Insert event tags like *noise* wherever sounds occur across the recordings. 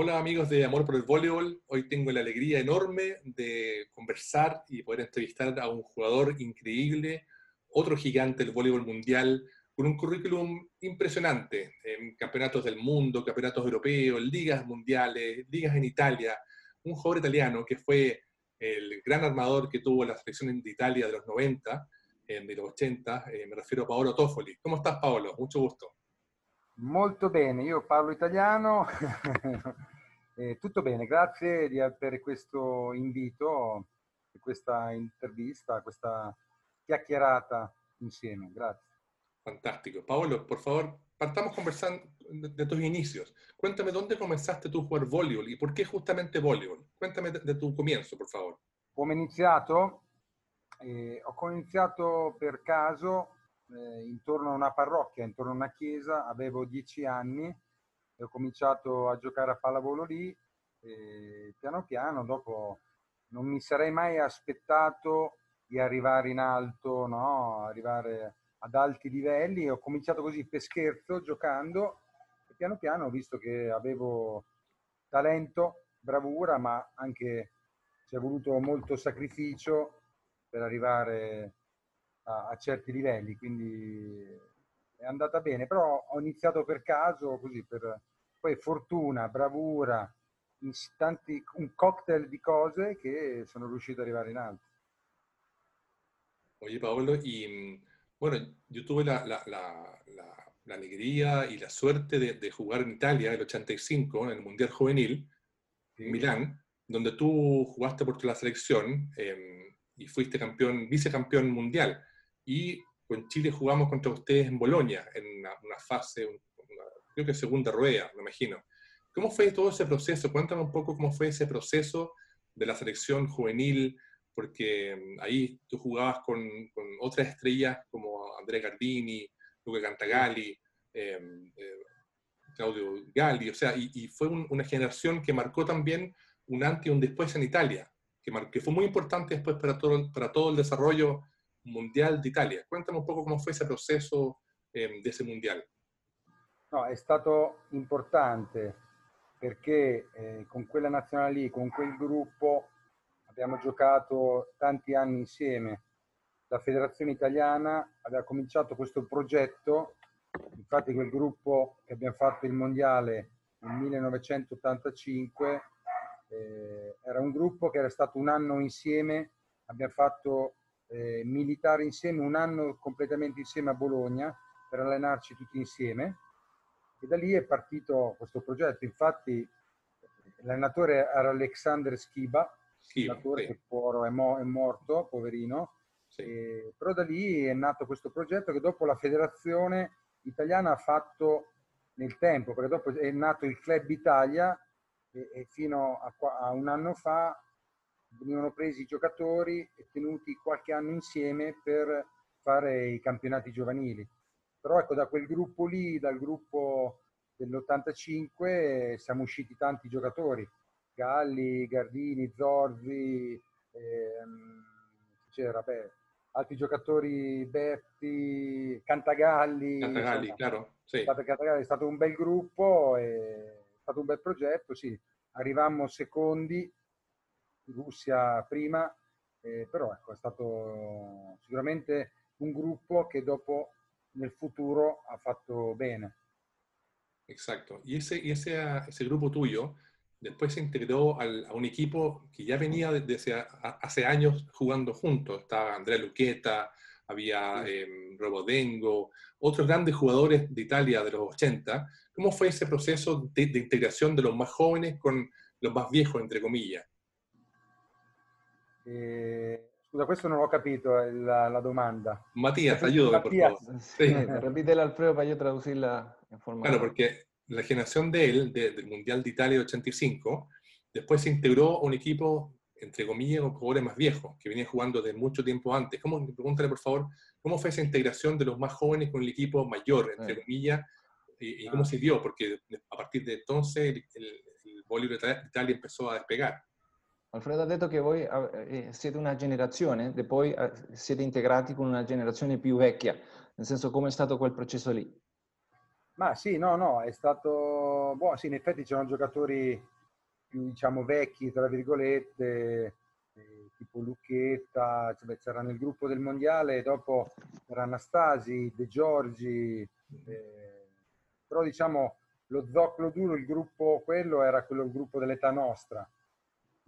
Hola amigos de Amor por el Voleibol, hoy tengo la alegría enorme de conversar y poder entrevistar a un jugador increíble, otro gigante del voleibol mundial, con un currículum impresionante en campeonatos del mundo, campeonatos europeos, ligas mundiales, ligas en Italia, un jugador italiano que fue el gran armador que tuvo la selección de Italia de los 90, de los 80, eh, me refiero a Paolo Toffoli. ¿Cómo estás Paolo? Mucho gusto. Molto bene, io parlo italiano. *laughs* eh, tutto bene, grazie di, per questo invito, per questa intervista, questa chiacchierata insieme. Grazie. Fantástico. Paolo, por favor, partamos conversando de tus inicios. Cuéntame dónde comenzaste tú a jugar voleibol y por qué justamente voleibol. Cuéntame de, de tu comienzo, por favor. Come iniziato? Eh, ho iniziato per caso eh, intorno a una parrocchia, intorno a una chiesa, avevo dieci anni e ho cominciato a giocare a pallavolo lì e piano piano dopo non mi sarei mai aspettato di arrivare in alto, no? arrivare ad alti livelli. Ho cominciato così per scherzo, giocando, e piano piano ho visto che avevo talento, bravura, ma anche ci è voluto molto sacrificio per arrivare a, a certi livelli, quindi è andata bene, però ho iniziato per caso, così per poi fortuna, bravura, tanti, un cocktail di cose che sono riuscito ad arrivare in alto. Oye, Paolo, y mm, bueno, yo tuve la, la, la, la alegría y la suerte de, de, jugar en Italia en el 85, en el Mundial Juvenil, sí. en Milán, donde tú jugaste por la selección eh, y fuiste campeón, vicecampeón mundial y con Chile jugamos contra ustedes en Bolonia, en una, una fase, una, creo que segunda rueda, me imagino. ¿Cómo fue todo ese proceso? Cuéntame un poco cómo fue ese proceso de la selección juvenil, porque mm, ahí tú jugabas con, con otras estrellas como Andrea Gardini, Luca Cantagalli, eh, eh, Claudio Galli, o sea, y, y fue un, una generación que marcó también un antes y un después en Italia, que, mar, que fue muy importante después para todo, para todo el desarrollo mondiale d'Italia. Cuéntame un poco come fu ese processo eh, di ese mondiale. No, è stato importante perché eh, con quella nazionale lì, con quel gruppo, abbiamo giocato tanti anni insieme. La federazione italiana aveva cominciato questo progetto, infatti quel gruppo che abbiamo fatto il mondiale nel 1985 eh, era un gruppo che era stato un anno insieme, abbiamo fatto eh, militare insieme un anno completamente insieme a Bologna per allenarci tutti insieme e da lì è partito questo progetto. Infatti l'allenatore era Alexander Schiba, Schiba l'allenatore sì. che poro è, mo- è morto, poverino, Sì. e, però da lì è nato questo progetto che dopo la federazione italiana ha fatto nel tempo, perché dopo è nato il Club Italia e, e fino a, qua- a un anno fa venivano presi i giocatori e tenuti qualche anno insieme per fare i campionati giovanili. Però ecco, da quel gruppo lì, dal gruppo dell'85, siamo usciti tanti giocatori. Galli, Gardini, Zorzi, ehm, c'era, beh, altri giocatori, Betti, Cantagalli. Cantagalli, insomma, claro, sì. Cantagalli è stato un bel gruppo, è stato un bel progetto, sì. Arrivammo secondi, Russia prima, eh, però ecco, è stato sicuramente un gruppo che dopo nel futuro ha fatto bene. Exacto. Y ese, y ese, ese grupo tuyo después se integró al- a un equipo que ya venía desde hace, años jugando juntos. Estaba Andrea Luqueta, había Sí. eh, Robodengo, otros grandes jugadores de Italia de los 80. ¿Cómo fue ese proceso de, de integración de los más jóvenes con los más viejos, entre comillas? Eh, scusa, questo non ho capito eh, la, la domanda. Matías, ayúdame, por Matías. favor. Sí, Sí. repítela Alfredo para yo traducirla en forma... Claro, porque la generación de él, de- del Mundial de Italia de 85, después se integró a un equipo, entre comillas, con jugadores más viejos, que venían jugando de mucho tiempo antes. ¿Cómo, pregúntale, por favor, cómo fue esa integración de los más jóvenes con el equipo mayor, entre Sí. comillas, y, y cómo Ah. se dio? Porque a partir de entonces el, el, el voleibol de Italia empezó a despegar. Alfredo ha detto che voi eh, siete una generazione e poi eh, siete integrati con una generazione più vecchia, nel senso come è stato quel processo lì? Ma sì, no, no, è stato... Boh, sì, in effetti c'erano giocatori più, diciamo, vecchi, tra virgolette, eh, tipo Lucchetta, cioè, c'era nel gruppo del Mondiale, dopo era Anastasi, De Giorgi, eh, però diciamo lo zoccolo duro, il gruppo quello era quello il gruppo dell'età nostra,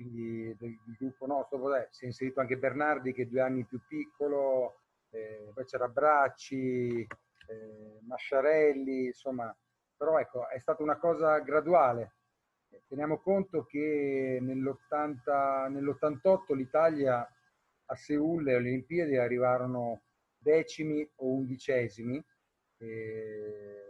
quindi del, il gruppo nostro, vabbè, si è inserito anche Bernardi che è due anni più piccolo, eh, poi c'era Bracci, eh, Masciarelli, insomma, però ecco, è stata una cosa graduale. Teniamo conto che nell'88 l'Italia a Seul le Olimpiadi arrivarono decimi o undicesimi, e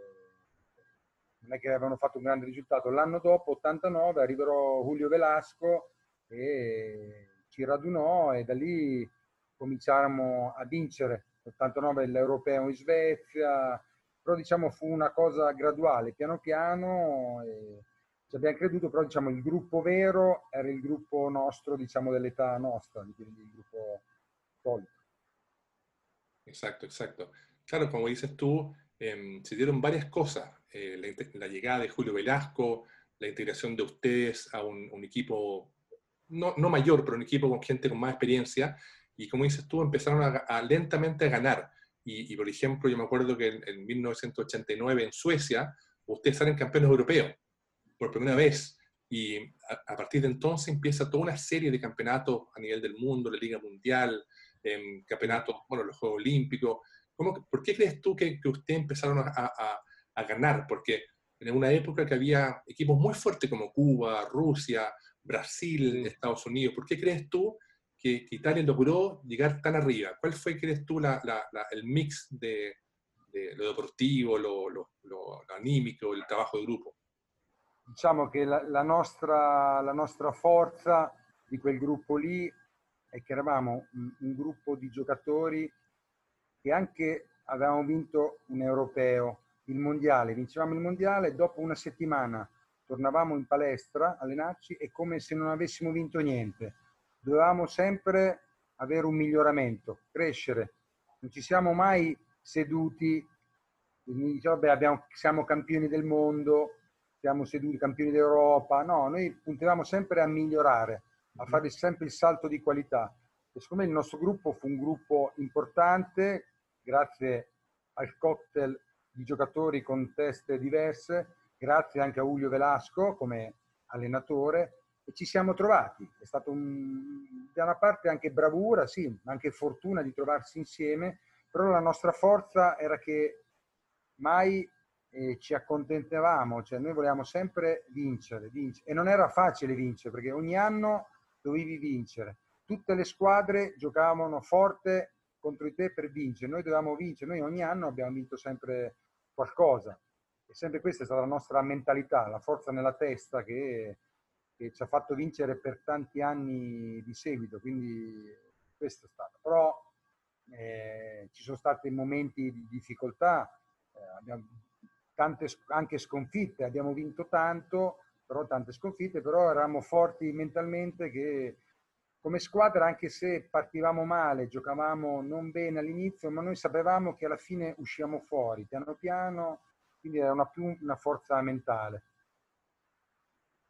non è che avevano fatto un grande risultato. L'anno dopo, 89, arriverò Julio Velasco e ci radunò e da lì cominciarono a vincere 89 l'europeo in Svezia, però diciamo fu una cosa graduale, piano piano, ci abbiamo creduto, però diciamo il gruppo vero era il gruppo nostro, diciamo dell'età nostra, quindi il gruppo solito. Exacto, exacto. Claro, como dices tú, eh, se dieron varias cosas. Eh, la, la, llegada de Julio Velasco, la integración de ustedes a un, un equipo, no, no, mayor, pero un equipo con gente con más experiencia, y como dices tú, empezaron a, lentamente a ganar. Y, y, por ejemplo, yo me acuerdo que en, en 1989 en Suecia, ustedes salen campeones europeos por primera vez. Y a, partir de entonces empieza toda una serie de campeonatos a nivel del mundo, la Liga Mundial, eh, campeonatos, bueno, los Juegos Olímpicos. ¿Cómo, ¿Por qué crees tú que, que ustedes empezaron a, ganar? Porque en una época que había equipos muy fuertes como Cuba, Rusia, Brasil, Estados Unidos, ¿por qué crees tú que, que, Italia logró llegar tan arriba? ¿Cuál fue, crees tú, la, la, la, el mix de, de, lo deportivo, lo, lo, lo, anímico, il trabajo di gruppo? Diciamo che la, la, nostra, la nostra forza di quel gruppo lì è che eravamo un, un gruppo di giocatori che anche avevamo vinto un europeo, il mondiale, vincevamo il mondiale, dopo una settimana tornavamo in palestra, a allenarci e come se non avessimo vinto niente dovevamo sempre avere un miglioramento, crescere. Non ci siamo mai seduti, diciamo, vabbè, abbiamo, siamo campioni del mondo, siamo seduti campioni d'Europa. No, noi puntavamo sempre a migliorare, a fare sempre il salto di qualità. E secondo me il nostro gruppo fu un gruppo importante, grazie al cocktail di giocatori con teste diverse, grazie anche a Julio Velasco come allenatore, e ci siamo trovati. È stato un, da una parte anche bravura, sì, ma anche fortuna di trovarsi insieme, però la nostra forza era che mai eh, ci accontentavamo, cioè noi volevamo sempre vincere, vincere, e non era facile vincere perché ogni anno dovevi vincere. Tutte le squadre giocavano forte contro di te per vincere, noi dovevamo vincere, noi ogni anno abbiamo vinto sempre qualcosa. E sempre questa è stata la nostra mentalità, la forza nella testa che che ci ha fatto vincere per tanti anni di seguito, quindi questo è stato. Però eh, ci sono stati momenti di difficoltà, eh, abbiamo tante anche sconfitte, abbiamo vinto tanto, però tante sconfitte, però eravamo forti mentalmente che come squadra, anche se partivamo male, giocavamo non bene all'inizio, ma noi sapevamo che alla fine usciamo fuori, piano piano, quindi era una più una forza mentale.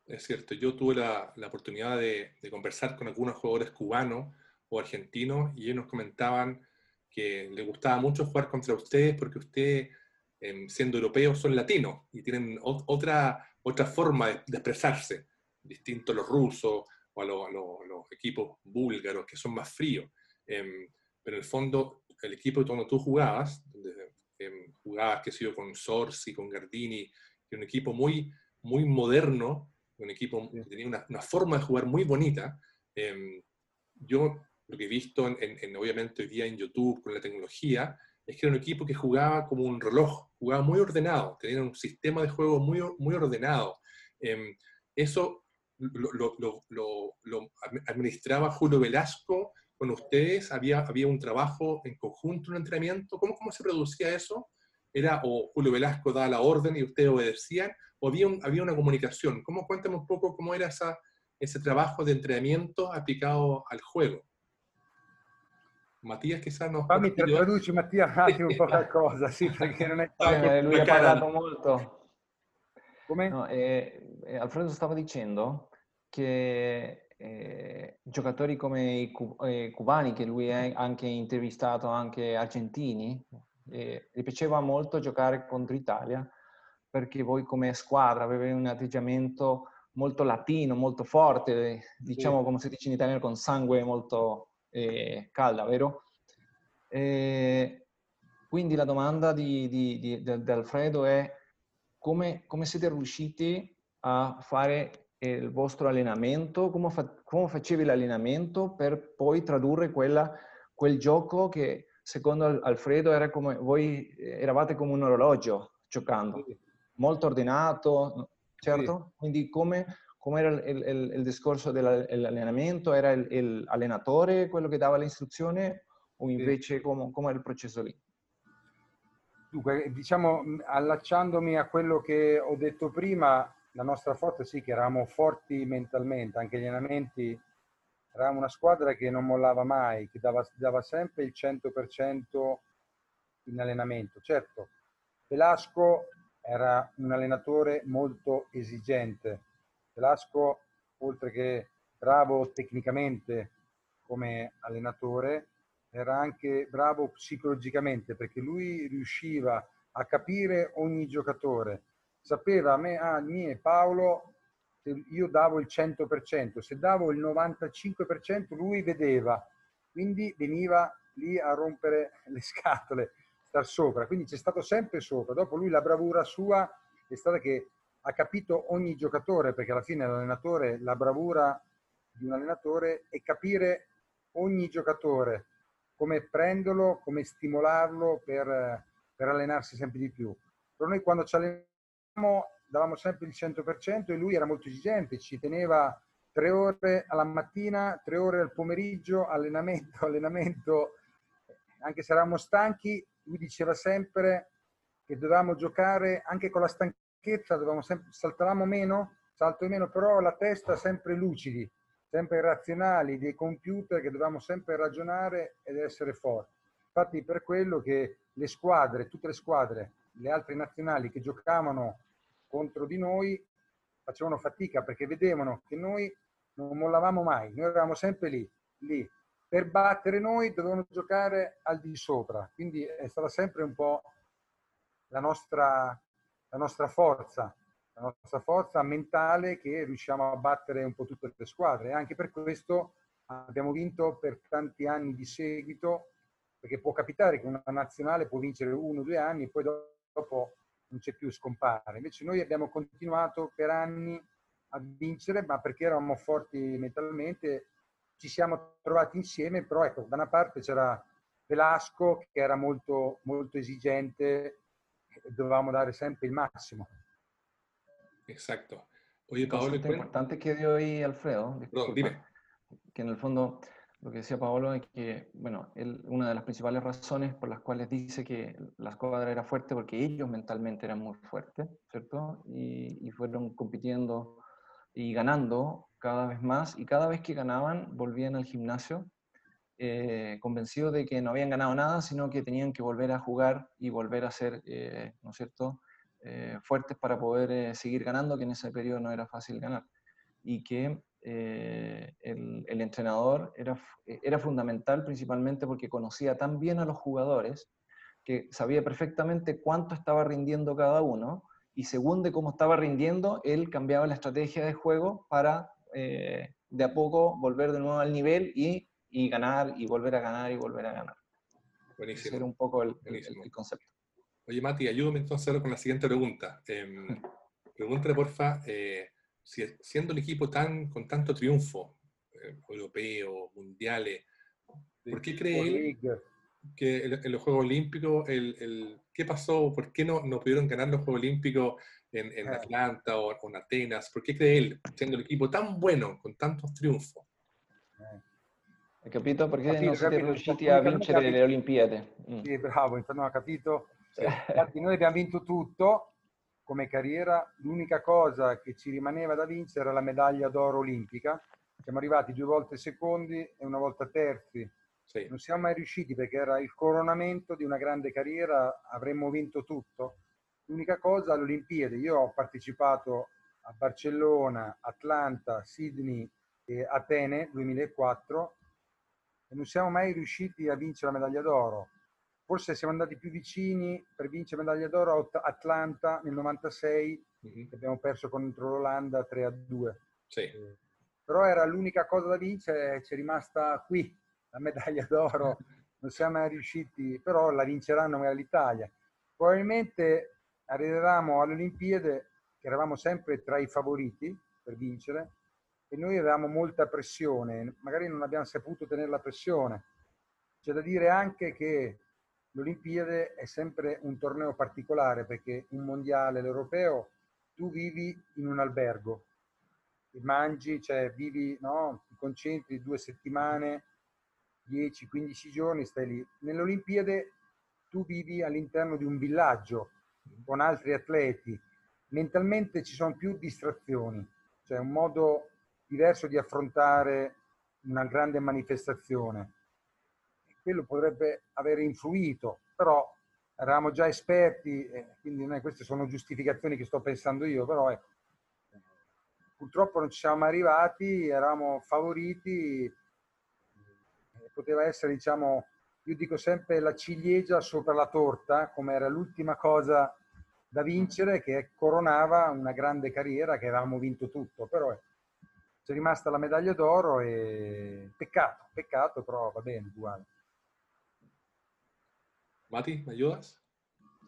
es cierto, yo tuve la, la oportunidad de, de, conversar con algunos jugadores cubanos o argentinos y ellos nos comentaban que les gustaba mucho jugar contra ustedes porque ustedes, eh, siendo europeos, son latinos y tienen otra, otra forma de, expresarse, distinto a los rusos o a, lo, a, lo, a, los equipos búlgaros que son más fríos. Eh, pero en el fondo, el equipo donde tú jugabas, eh, jugabas, que sé yo, con Sorsi, con Gardini, que un equipo muy, muy moderno, un equipo que tenía una, una forma de jugar muy bonita. Eh, yo lo que he visto, en, en, obviamente hoy día en YouTube con la tecnología, es que era un equipo que jugaba como un reloj, jugaba muy ordenado, tenía un sistema de juego muy, muy ordenado. Eh, eso lo, lo, lo, lo, administraba Julio Velasco con ustedes, había, había un trabajo en conjunto, un entrenamiento, ¿cómo, cómo se producía eso? Era o Julio Velasco daba la orden y ustedes obedecían, o había, un, había una comunicación. ¿Cómo, cuéntame un poco cómo era esa, ese trabajo de entrenamiento aplicado al juego? Mattia chissà no. Fammi traduci Mattia un attimo qualcosa, sì, perché non è eh, lui ha parlato molto. Come? No, eh, eh, Alfredo stava dicendo che eh, giocatori come i eh, cubani, che lui ha anche intervistato, anche argentini, eh, gli piaceva molto giocare contro l'Italia perché voi come squadra avete un atteggiamento molto latino, molto forte, diciamo sì. come si dice in italiano, con sangue molto eh, calda, vero? E quindi la domanda di, di, di, di Alfredo è come, come, siete riusciti a fare il vostro allenamento, come, fa, come facevi l'allenamento per poi tradurre quella, quel gioco che secondo Alfredo era come voi eravate come un orologio giocando, molto ordinato, certo? Sì. Quindi come, come era il, il, il discorso dell'allenamento? Era il, allenatore quello che dava l'istruzione o invece sì. come, come era il processo lì? Dunque, diciamo, allacciandomi a quello che ho detto prima, la nostra forza sì che eravamo forti mentalmente, anche gli allenamenti, eravamo una squadra che non mollava mai, che dava, dava sempre il 100% in allenamento. Certo, Velasco era un allenatore molto esigente, Velasco, oltre che bravo tecnicamente come allenatore, era anche bravo psicologicamente perché lui riusciva a capire ogni giocatore. Sapeva a me, a me e Paolo, se io davo il 100%, se davo il 95% lui vedeva, quindi veniva lì a rompere *laughs* le scatole, star sopra, quindi c'è stato sempre sopra. Dopo lui la bravura sua è stata che ha capito ogni giocatore, perché alla fine l'allenatore, la bravura di un allenatore è capire ogni giocatore, come prenderlo, come stimolarlo per, per allenarsi sempre di più. Per noi quando ci allenavamo davamo sempre il 100% e lui era molto esigente, ci teneva tre ore alla mattina, tre ore al pomeriggio, allenamento, *laughs* allenamento, anche se eravamo stanchi, lui diceva sempre che dovevamo giocare anche con la stanchezza dovevamo sempre, saltavamo meno, salto meno, però la testa sempre lucidi, sempre razionali, dei computer che dovevamo sempre ragionare ed essere forti. Infatti per quello che le squadre, tutte le squadre, le altre nazionali che giocavano contro di noi facevano fatica perché vedevano che noi non mollavamo mai, noi eravamo sempre lì, lì. Per battere noi dovevano giocare al di sopra, quindi è stata sempre un po' la nostra la nostra forza, la nostra forza mentale che riusciamo a battere un po' tutte le squadre. E anche per questo abbiamo vinto per tanti anni di seguito, perché può capitare che una nazionale può vincere uno o due anni e poi dopo non c'è più scompare. Invece noi abbiamo continuato per anni a vincere, ma perché eravamo forti mentalmente, ci siamo trovati insieme, però ecco, da una parte c'era Velasco che era molto, molto esigente dovevamo dare sempre il massimo. Exacto. Oye, Paolo, es importante que dio ahí Alfredo, Perdón, dime. que en el fondo lo que decía Paolo es que, bueno, una de las principales razones por las cuales dice que la escuadra era fuerte porque ellos mentalmente eran muy fuertes, ¿cierto? Y, fueron compitiendo y ganando cada vez más y cada vez que ganaban volvían al gimnasio eh, convencidos de que no habían ganado nada, sino que tenían que volver a jugar y volver a ser, eh, ¿no es cierto?, eh, fuertes para poder seguir ganando, que en ese periodo no era fácil ganar. Y que el, el, entrenador era, era fundamental principalmente porque conocía tan bien a los jugadores que sabía perfectamente cuánto estaba rindiendo cada uno y según de cómo estaba rindiendo, él cambiaba la estrategia de juego para de a poco volver de nuevo al nivel y y ganar y volver a ganar y volver a ganar. Buenísimo. Ese un poco el, el, concepto. Oye, Mati, ayúdame entonces con la siguiente pregunta. Eh, pregúntale, porfa, eh, siendo un equipo tan, con tanto triunfo, eh, europeo, mundiales, ¿por qué cree él que en, los Juegos Olímpicos, el, el, ¿qué pasó? ¿Por qué no, no pudieron ganar los Juegos Olímpicos en, en Atlanta o, o, en Atenas? ¿Por qué cree él, siendo un equipo tan bueno, con tantos triunfos? Hai capito? Perché capito, non siete capito, riusciti a vincere capito. le Olimpiadi? Mm. Sì, bravo, infatti non ho capito. Sì. Infatti noi abbiamo vinto tutto come carriera, l'unica cosa che ci rimaneva da vincere era la medaglia d'oro olimpica. Siamo arrivati due volte secondi e una volta terzi Sì. Non siamo mai riusciti perché era il coronamento di una grande carriera, avremmo vinto tutto. L'unica cosa alle Olimpiadi, io ho partecipato a Barcellona, Atlanta, Sydney e Atene 2004 e non siamo mai riusciti a vincere la medaglia d'oro. Forse siamo andati più vicini per vincere medaglia d'oro a Atlanta nel 96, mm-hmm. abbiamo perso contro l'Olanda 3 a 2. Sì. Eh, però era l'unica cosa da vincere, ci è rimasta qui la medaglia d'oro, *laughs* non siamo mai riusciti, però la vinceranno magari l'Italia. Probabilmente arrivavamo alle Olimpiadi, che eravamo sempre tra i favoriti per vincere, e noi avevamo molta pressione, magari non abbiamo saputo tenere la pressione. C'è da dire anche che l'Olimpiade è sempre un torneo particolare perché un mondiale, l'europeo, tu vivi in un albergo, mangi, cioè vivi, no? ti concentri due settimane, 10-15 giorni, stai lì. Nelle Olimpiadi tu vivi all'interno di un villaggio con altri atleti. Mentalmente ci sono più distrazioni, cioè un modo diverso di affrontare una grande manifestazione. Quello potrebbe aver influito, però eravamo già esperti, quindi queste sono giustificazioni che sto pensando io, però ecco, purtroppo non ci siamo arrivati, eravamo favoriti, poteva essere, diciamo, io dico sempre la ciliegia sopra la torta, come era l'ultima cosa da vincere, che coronava una grande carriera che avevamo vinto tutto, però c'è rimasta la medaglia d'oro e peccato, peccato, però va bene, uguale. Mati, ¿me ayudas?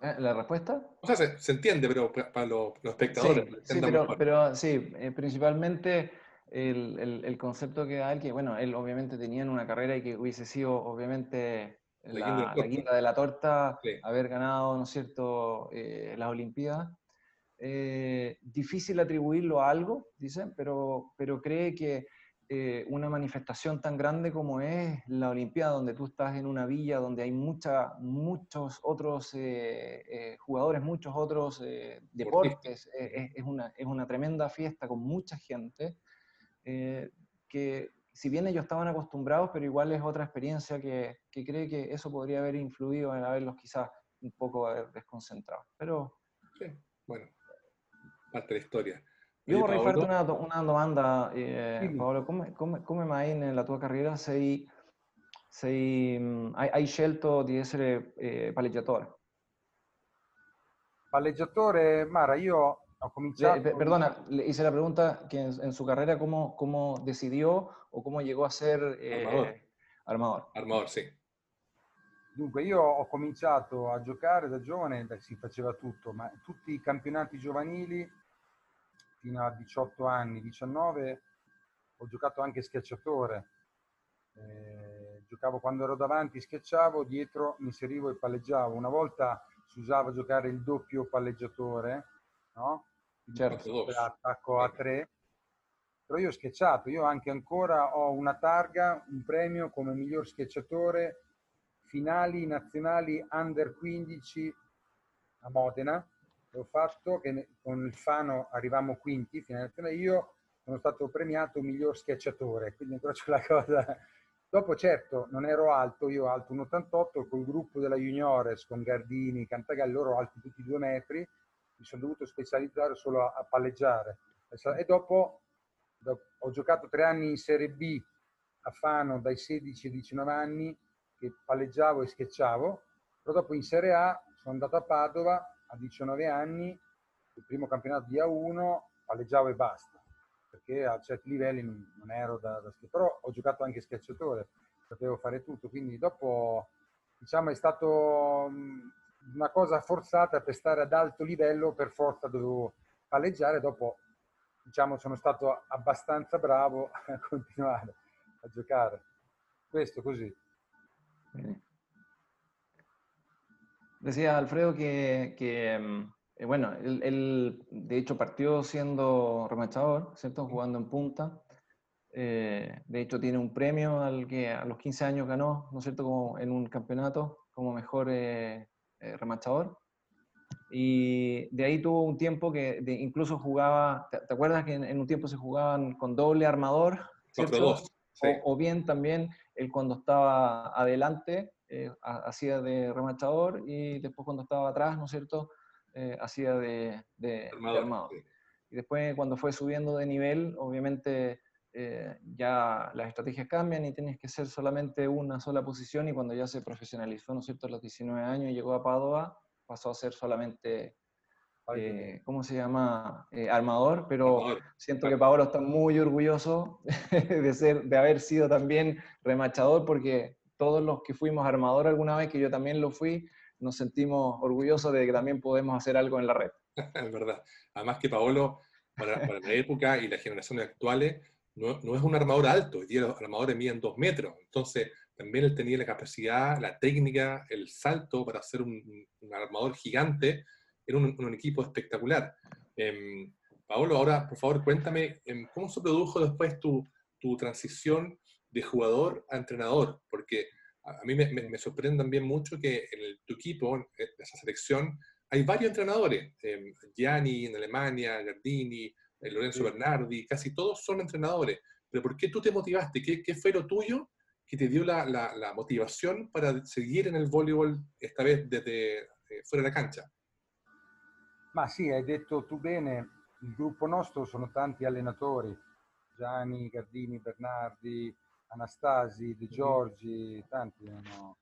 Eh, ¿La respuesta? O sea, se, se entiende, pero para los, los espectadores. Sí, sí pero, pero, sí, eh, principalmente el, el, el, concepto que da él, que bueno, él obviamente tenía una carrera y que hubiese sido obviamente la, la guinda de la torta, sí. haber ganado, ¿no es cierto?, eh, las Olimpiadas. Eh, difícil atribuirlo a algo, dicen, pero, pero cree que eh, una manifestación tan grande como es la Olimpiada, donde tú estás en una villa, donde hay mucha, muchos otros eh, eh jugadores, muchos otros eh, deportes, es, una, es una tremenda fiesta con mucha gente, que si bien ellos estaban acostumbrados, pero igual es otra experiencia que, que cree que eso podría haber influido en haberlos quizás un poco desconcentrados. Pero... Sí, bueno, parte de la storia. Io vorrei Paolo? farti una, una domanda, eh, Paolo. Come, come, come, mai nella tua carriera sei, sei, mm, hai, hai, scelto di essere eh, palleggiatore? Palleggiatore, Mara, io ho cominciato... Le, perdona, le hice la pregunta che in, en su carrera come cómo, decidió o come llegó a ser eh, armador. armador. Armador, sì. Dunque, io ho cominciato a giocare da giovane, si faceva tutto, ma tutti i campionati giovanili fino a 18 anni, 19, ho giocato anche schiacciatore. Eh, giocavo quando ero davanti, schiacciavo, dietro mi inserivo e palleggiavo. Una volta si usava giocare il doppio palleggiatore, no? Certo. Attacco a tre. Però io ho schiacciato, io anche ancora ho una targa, un premio come miglior schiacciatore finali nazionali under 15 a Modena. Ho fatto che con il Fano arrivammo quinti, finale io sono stato premiato miglior schiacciatore, quindi ancora c'è la cosa. Dopo certo non ero alto, io alto 1,88, col gruppo della Juniores con Gardini, Cantagalli, loro alti tutti due metri, mi sono dovuto specializzare solo a, a palleggiare. E dopo, dopo, ho giocato tre anni in Serie B a Fano dai 16 ai 19 anni, che palleggiavo e schiacciavo, però dopo in Serie A sono andato a Padova a 19 anni, il primo campionato di A1, palleggiavo e basta, perché a certi livelli non, ero da, da schiacciatore, però ho giocato anche schiacciatore, sapevo fare tutto, quindi dopo diciamo è stato una cosa forzata per stare ad alto livello, per forza dovevo palleggiare, dopo diciamo sono stato abbastanza bravo *laughs* a continuare a giocare. Questo così. Decía Alfredo que, mm, eh, bueno, él, de hecho partió siendo remachador, ¿cierto? Jugando en punta. Eh, de hecho tiene un premio al que a los 15 años ganó, ¿no es cierto? Como en un campeonato como mejor eh, remachador. Y de ahí tuvo un tiempo que incluso jugaba, ¿te, acuerdas que en, un tiempo se jugaban con doble armador? 4-2. O, bien también él cuando estaba adelante eh, hacía de remachador y después cuando estaba atrás, ¿no es cierto?, eh, hacía de, de armador. Y después cuando fue subiendo de nivel, obviamente eh, ya las estrategias cambian y tienes que ser solamente una sola posición y cuando ya se profesionalizó, ¿no es cierto?, a los 19 años y llegó a Padua, pasó a ser solamente, eh, ¿cómo se llama?, eh, armador, pero siento que Paolo está muy orgulloso *laughs* de, ser, de haber sido también remachador porque todos los que fuimos armador alguna vez, que yo también lo fui, nos sentimos orgullosos de que también podemos hacer algo en la red. *laughs* es verdad. Además que Paolo, para, para la época y las generaciones actuales, no, no, es un armador alto, hoy día los armadores miden dos metros, entonces también él tenía la capacidad, la técnica, el salto para ser un, armador gigante, era un, equipo espectacular. Eh, Paolo, ahora por favor cuéntame, em, ¿cómo se produjo después tu, tu, transición de jugador a entrenador? Porque a, mí me, me, sorprende también mucho que en el, tu equipo, en esa selección, hay varios entrenadores, eh, Gianni en Alemania, Gardini, Lorenzo Bernardi, casi todos son entrenadores. Pero ¿por qué tú te motivaste? ¿Qué, qué fue lo tuyo que ti dio la, la, la, motivazione per seguire nel voleibol, questa vez desde eh, fuori dalla cancha? Ma sì, hai detto tu bene, il gruppo nostro sono tanti allenatori, Gianni, Gardini, Bernardi, Anastasi, De Giorgi, tanti. No?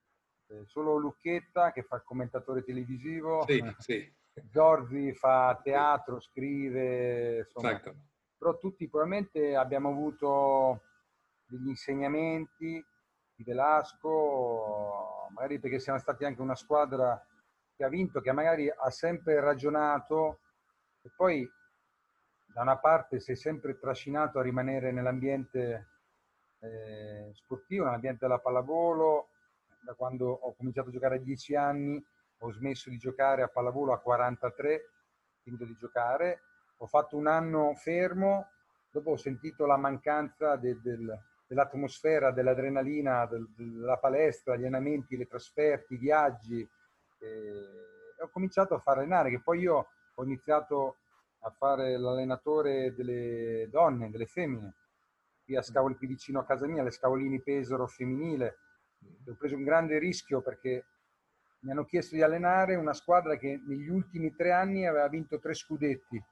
Eh, solo Lucchetta che fa il commentatore televisivo. Sì, sì. Zorzi fa teatro, scrive, insomma. Esatto. Però tutti probabilmente abbiamo avuto degli insegnamenti di Velasco, magari perché siamo stati anche una squadra che ha vinto, che magari ha sempre ragionato e poi da una parte si è sempre trascinato a rimanere nell'ambiente eh, sportivo, nell'ambiente della pallavolo, da quando ho cominciato a giocare a 10 anni ho smesso di giocare a pallavolo a 43, finito di giocare, ho fatto un anno fermo, dopo ho sentito la mancanza de, del, dell'atmosfera, dell'adrenalina, del, della palestra, gli allenamenti, le trasferte, i viaggi, e ho cominciato a fare allenare, che poi io ho iniziato a fare l'allenatore delle donne, delle femmine, qui a Scavoli, qui vicino a casa mia, le Scavolini Pesaro femminile. Ho preso un grande rischio perché mi hanno chiesto di allenare una squadra che negli ultimi tre anni aveva vinto tre scudetti,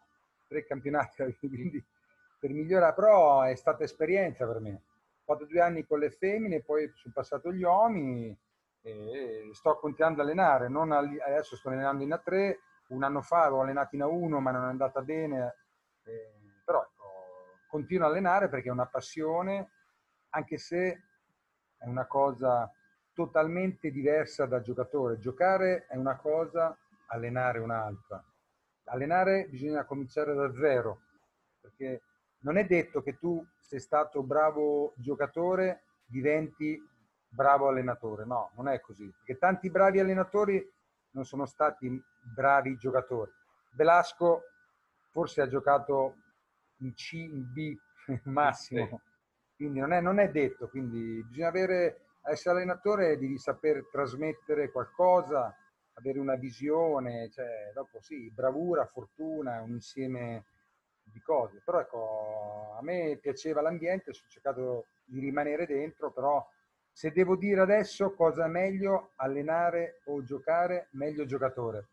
tre campionati, *laughs* quindi per migliorare, però è stata esperienza per me. Ho fatto due anni con le femmine, poi sono passato gli uomini e sto continuando ad allenare, non adesso sto allenando in A3, un anno fa avevo allenato in A1 ma non è andata bene, eh, però continuo a allenare perché è una passione, anche se è una cosa totalmente diversa da giocatore. Giocare è una cosa, allenare un'altra. Allenare bisogna cominciare da zero, perché non è detto che tu sei stato bravo giocatore diventi bravo allenatore, no, non è così, perché tanti bravi allenatori non sono stati bravi giocatori. Velasco forse ha giocato in C, in B massimo, quindi non è, non è detto, quindi bisogna avere essere allenatore devi saper trasmettere qualcosa, avere una visione, cioè, dopo sì, bravura, fortuna, un insieme di cose. Però ecco, a me piaceva l'ambiente, ho cercato di rimanere dentro, però se devo dire adesso cosa è meglio allenare o giocare, meglio giocatore.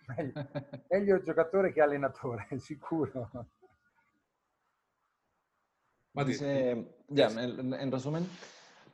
*laughs* Meglio, meglio giocatore che allenatore, *laughs* sicuro. Dice, ya, en, en resumen,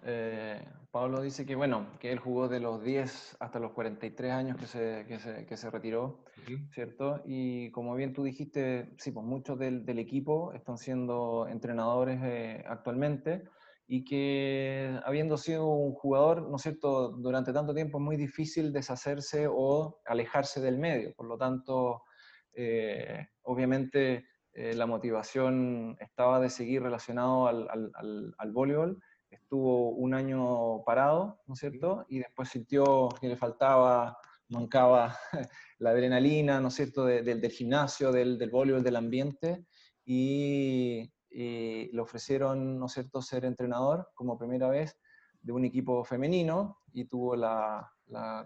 Eh, Pablo dice que, bueno, que él jugó de los 10 hasta los 43 años que se, que se, que se retiró, ¿cierto? Y como bien tú dijiste, sí, pues muchos del, del equipo están siendo entrenadores eh, actualmente y que habiendo sido un jugador, ¿no es cierto?, durante tanto tiempo es muy difícil deshacerse o alejarse del medio. Por lo tanto, eh, obviamente la motivación estaba de seguir relacionado al, al, al, al voleibol estuvo un año parado, ¿no es cierto? Y después sintió que le faltaba, mancaba *laughs* la adrenalina, ¿no es cierto?, del gimnasio, del, del voleibol, del ambiente, y, le ofrecieron, ¿no es cierto?, ser entrenador como primera vez de un equipo femenino y tuvo la,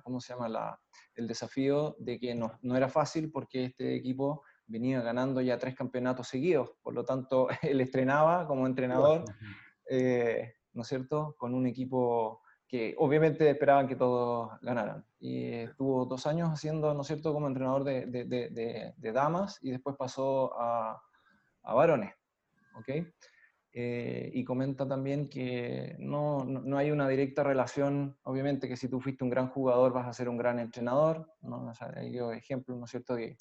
¿cómo se llama?, la, el desafío de que no, no era fácil porque este equipo venía ganando ya tres campeonatos seguidos, por lo tanto, *laughs* él estrenaba como entrenador eh, ¿no es cierto?, con un equipo que obviamente esperaban que todos ganaran. Y estuvo dos años haciendo, ¿no es cierto?, como entrenador de, de, de, de damas y después pasó a, a varones. ¿ok? Eh, y comenta también que no, no, hay una directa relación, obviamente que si tú fuiste un gran jugador vas a ser un gran entrenador, ¿no? O sea, hay ejemplos, ¿no es cierto?, que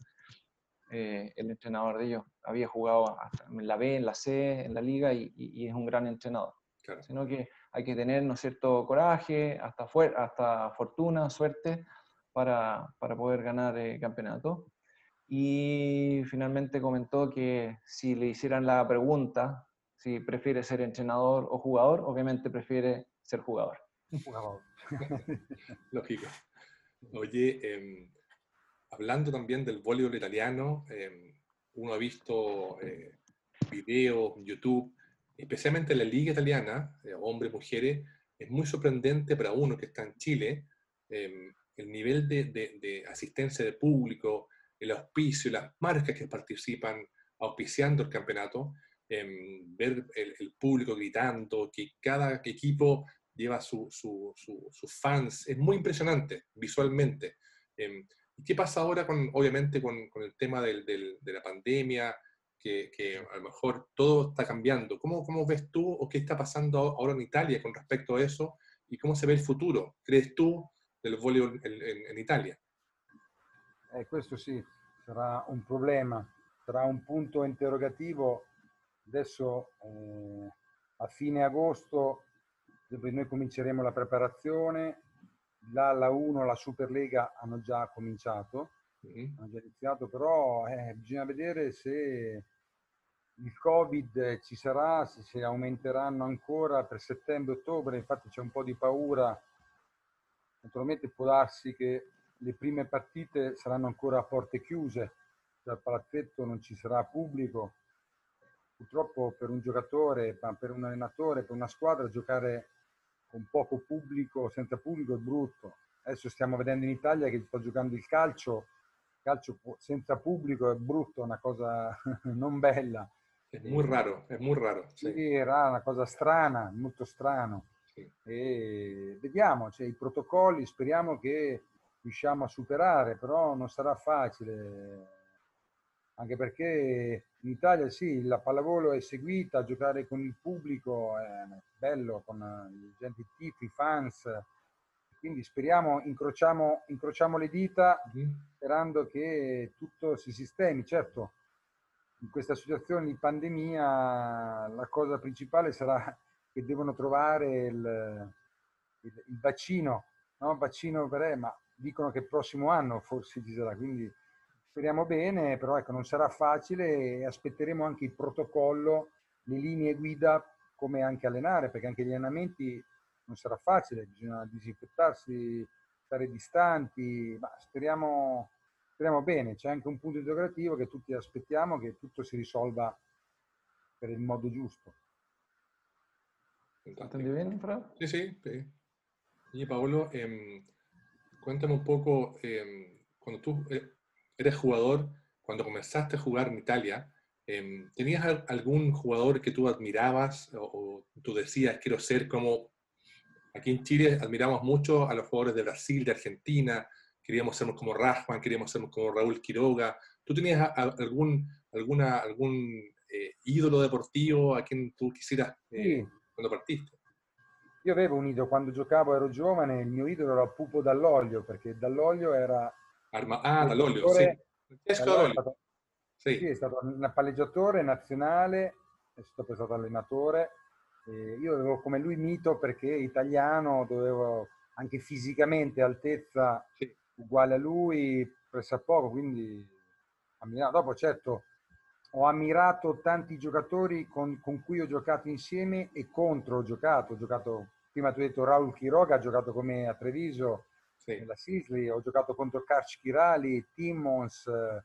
eh, el entrenador de ellos había jugado en la B, en la C, en la liga y, y, es un gran entrenador. Claro. Sino que hay que tener, ¿no es cierto?, coraje, hasta, hasta fortuna, suerte para, para poder ganar el eh, campeonato. Y finalmente comentó que si le hicieran la pregunta si prefiere ser entrenador o jugador, obviamente prefiere ser jugador. Jugador. *laughs* Lógico. Oye, em, hablando también del voleibol italiano, em, uno ha visto eh, videos YouTube, especialmente en la liga italiana, eh, hombres, mujeres, es muy sorprendente para uno que está en Chile, em, el nivel de, de, asistencia de público, el auspicio, las marcas que participan auspiciando el campeonato, Em, ver el, público gritando, que cada equipo lleva sus fans, es muy impresionante visualmente. Em, ¿Qué pasa ahora, con, obviamente, con, el tema del, de la pandemia, que, a lo mejor todo está cambiando? ¿Cómo, ¿Cómo ves tú o qué está pasando ahora en Italia con respecto a eso? ¿Y cómo se ve el futuro, crees tú, del voleibol en, Italia? Eh, questo sì, sarà un problema, sarà un punto interrogativo Adesso eh, a fine agosto noi cominceremo la preparazione, la, la 1 la Superlega hanno già cominciato, mm-hmm. hanno già iniziato, però eh, bisogna vedere se il Covid ci sarà, se, se aumenteranno ancora per settembre-ottobre, infatti c'è un po' di paura, naturalmente può darsi che le prime partite saranno ancora a porte chiuse, dal palazzetto non ci sarà pubblico, purtroppo per un giocatore, per un allenatore, per una squadra, giocare con poco pubblico, senza pubblico è brutto. Adesso stiamo vedendo in Italia che sta giocando il calcio, il calcio senza pubblico è brutto, è una cosa *laughs* non bella. È molto raro, è molto raro. Sì, sì è una cosa strana, molto strano. Sì. E vediamo, cioè, i protocolli speriamo che riusciamo a superare, però non sarà facile anche perché in Italia sì, la pallavolo è seguita, giocare con il pubblico è bello, con i gente tifi, i fans, quindi speriamo, incrociamo, incrociamo le dita sperando che tutto si sistemi. Certo, in questa situazione di pandemia la cosa principale sarà che devono trovare il, il, il vaccino, no? vaccino per, ma dicono che il prossimo anno forse ci sarà, quindi Speriamo bene, però ecco, non sarà facile e aspetteremo anche il protocollo, le linee guida come anche allenare, perché anche gli allenamenti non sarà facile, bisogna disinfettarsi, stare distanti, ma speriamo, speriamo bene, c'è anche un punto interrogativo che tutti aspettiamo che tutto si risolva per il modo giusto. ¿Entendió bien, Fra? Sí, sí. sí. Y Paolo, eh, cuéntame un poco, eh, cuando tú eh, eres jugador, cuando comenzaste a jugar en Italia, em, ¿tenías algún jugador que tú admirabas o, tú decías, quiero ser como... Aquí en Chile admiramos mucho a los jugadores de Brasil, de Argentina, queríamos ser como Rajman, queríamos ser como Raúl Quiroga. ¿Tú tenías algún, alguna, algún eh, ídolo deportivo a quien tú quisieras eh, cuando partiste? Io avevo un idolo, quando giocavo ero giovane, il mio idolo era Pupo Dall'Olio, perché Dall'Olio era Arma- ah, dall'olio, sì. Francesco allora, è stato, sì. sì. è stato un palleggiatore nazionale, è stato stato allenatore. E io avevo come lui mito perché italiano, dovevo anche fisicamente altezza sì. uguale a lui, presso a poco, quindi ammirato. Dopo certo ho ammirato tanti giocatori con, con, cui ho giocato insieme e contro ho giocato. Ho giocato, prima tu hai detto Raul Quiroga, ha giocato con me a Treviso, sì. nella Sisley, ho giocato contro Karch Kirali, Timmons, eh,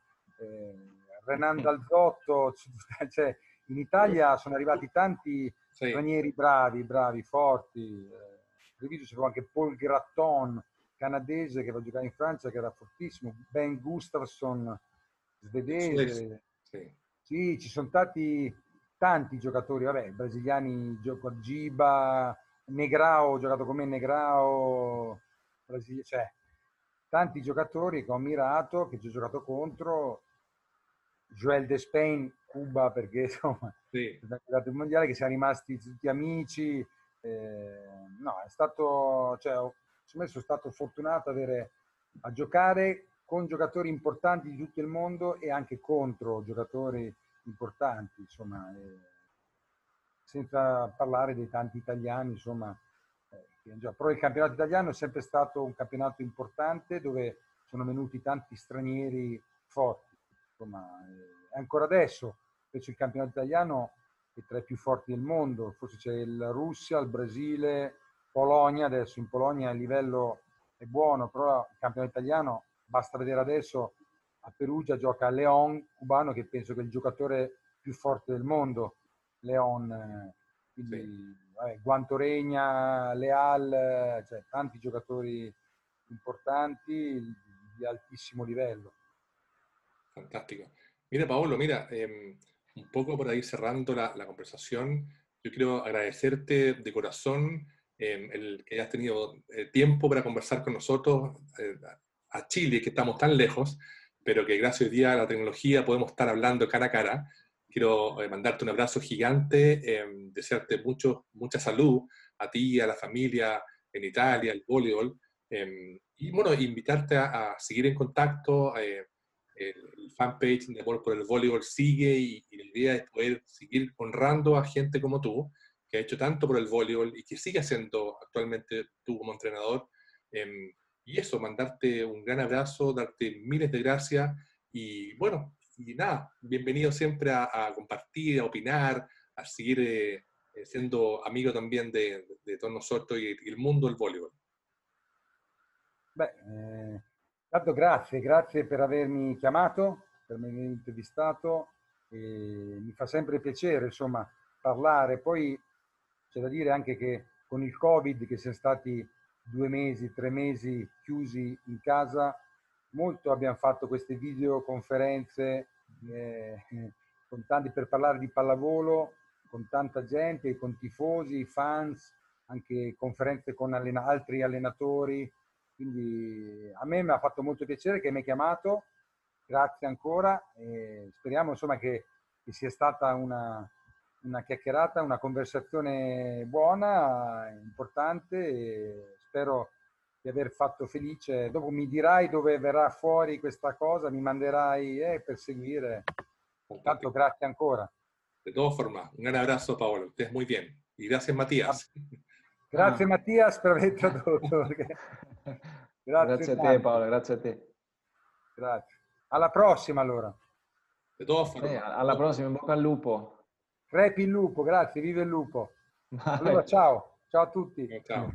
Renan Dalzotto, *laughs* cioè, in Italia sono arrivati tanti sì. stranieri bravi, bravi, forti. Eh, c'era anche Paul Gratton, canadese che va a giocare in Francia, che era fortissimo, Ben Gustafsson, svedese. Sì, sì. Ci sono stati tanti giocatori, vabbè, brasiliani, gioco Giba, Negrao, ho giocato con me Negrao, Brasile, cioè tanti giocatori che ho ammirato, che ci ho giocato contro, Joel De Spain, Cuba, perché *laughs* insomma, sì. è mondiale che siamo rimasti tutti amici. Eh, no, è stato, cioè, sono stato fortunato avere, a giocare con giocatori importanti di tutto il mondo e anche contro giocatori importanti, insomma, eh, senza parlare dei tanti italiani, insomma. Però il campionato italiano è sempre stato un campionato importante dove sono venuti tanti stranieri forti, insomma, eh, ancora adesso, invece il campionato italiano è tra i più forti del mondo, forse c'è la Russia, il Brasile, Polonia, adesso in Polonia il livello è buono, però il campionato italiano, basta vedere adesso, a Perugia gioca Leon, cubano, che penso che è il giocatore più forte del mondo, Leon, eh, quindi sì. vabbè, Guantoregna, Leal, cioè tanti giocatori importanti di altissimo livello. Fantástico. Mira, Paolo, mira, eh, un poco para ir cerrando la, la, conversación, yo quiero agradecerte de corazón eh, el que hayas tenido eh, tiempo para conversar con nosotros eh, a Chile, que estamos tan lejos, pero que gracias hoy día a la tecnología podemos estar hablando cara a cara. Quiero mandarte un abrazo gigante, em, desearte mucho, mucha salud a ti, a la familia en Italia, el voleibol, em, y bueno, invitarte a, seguir en contacto. el, fanpage de Amor por el Voleibol sigue y, y, la idea es poder seguir honrando a gente como tú, que ha hecho tanto por el voleibol y que sigue haciendo actualmente tú como entrenador. Em, y eso, mandarte un gran abrazo, darte miles de gracias y bueno, y nada, bienvenido siempre a, compartir, a opinar, a seguir eh, siendo amigo también de, de, todos nosotros y, y, il mondo del voleibol. Beh, eh, tanto grazie, grazie per avermi chiamato, per avermi intervistato, mi fa sempre piacere insomma parlare, poi c'è da dire anche che con il Covid, che siamo stati due mesi, tre mesi chiusi in casa, molto abbiamo fatto queste videoconferenze eh, *laughs* con tanti per parlare di pallavolo, con tanta gente, con tifosi, fans, anche conferenze con allena- altri allenatori. Quindi a me mi ha fatto molto piacere che mi hai chiamato, grazie ancora e speriamo insomma che, che sia stata una, una chiacchierata, una conversazione buona, importante e spero di aver fatto felice. Dopo mi dirai dove verrà fuori questa cosa, mi manderai eh, per seguire. Tanto grazie ancora. De todas formas, un gran abrazo Paolo, estés muy bien. Y gracias Matías. *laughs* Grazie. Mattias per aver tradotto. *laughs* grazie, grazie a te Paolo, grazie a te. Grazie. Alla prossima allora. De todas formas. Eh, alla prossima, in bocca al lupo. Crepi il lupo, grazie, vive il lupo. Allora ciao, ciao a tutti. Ciao.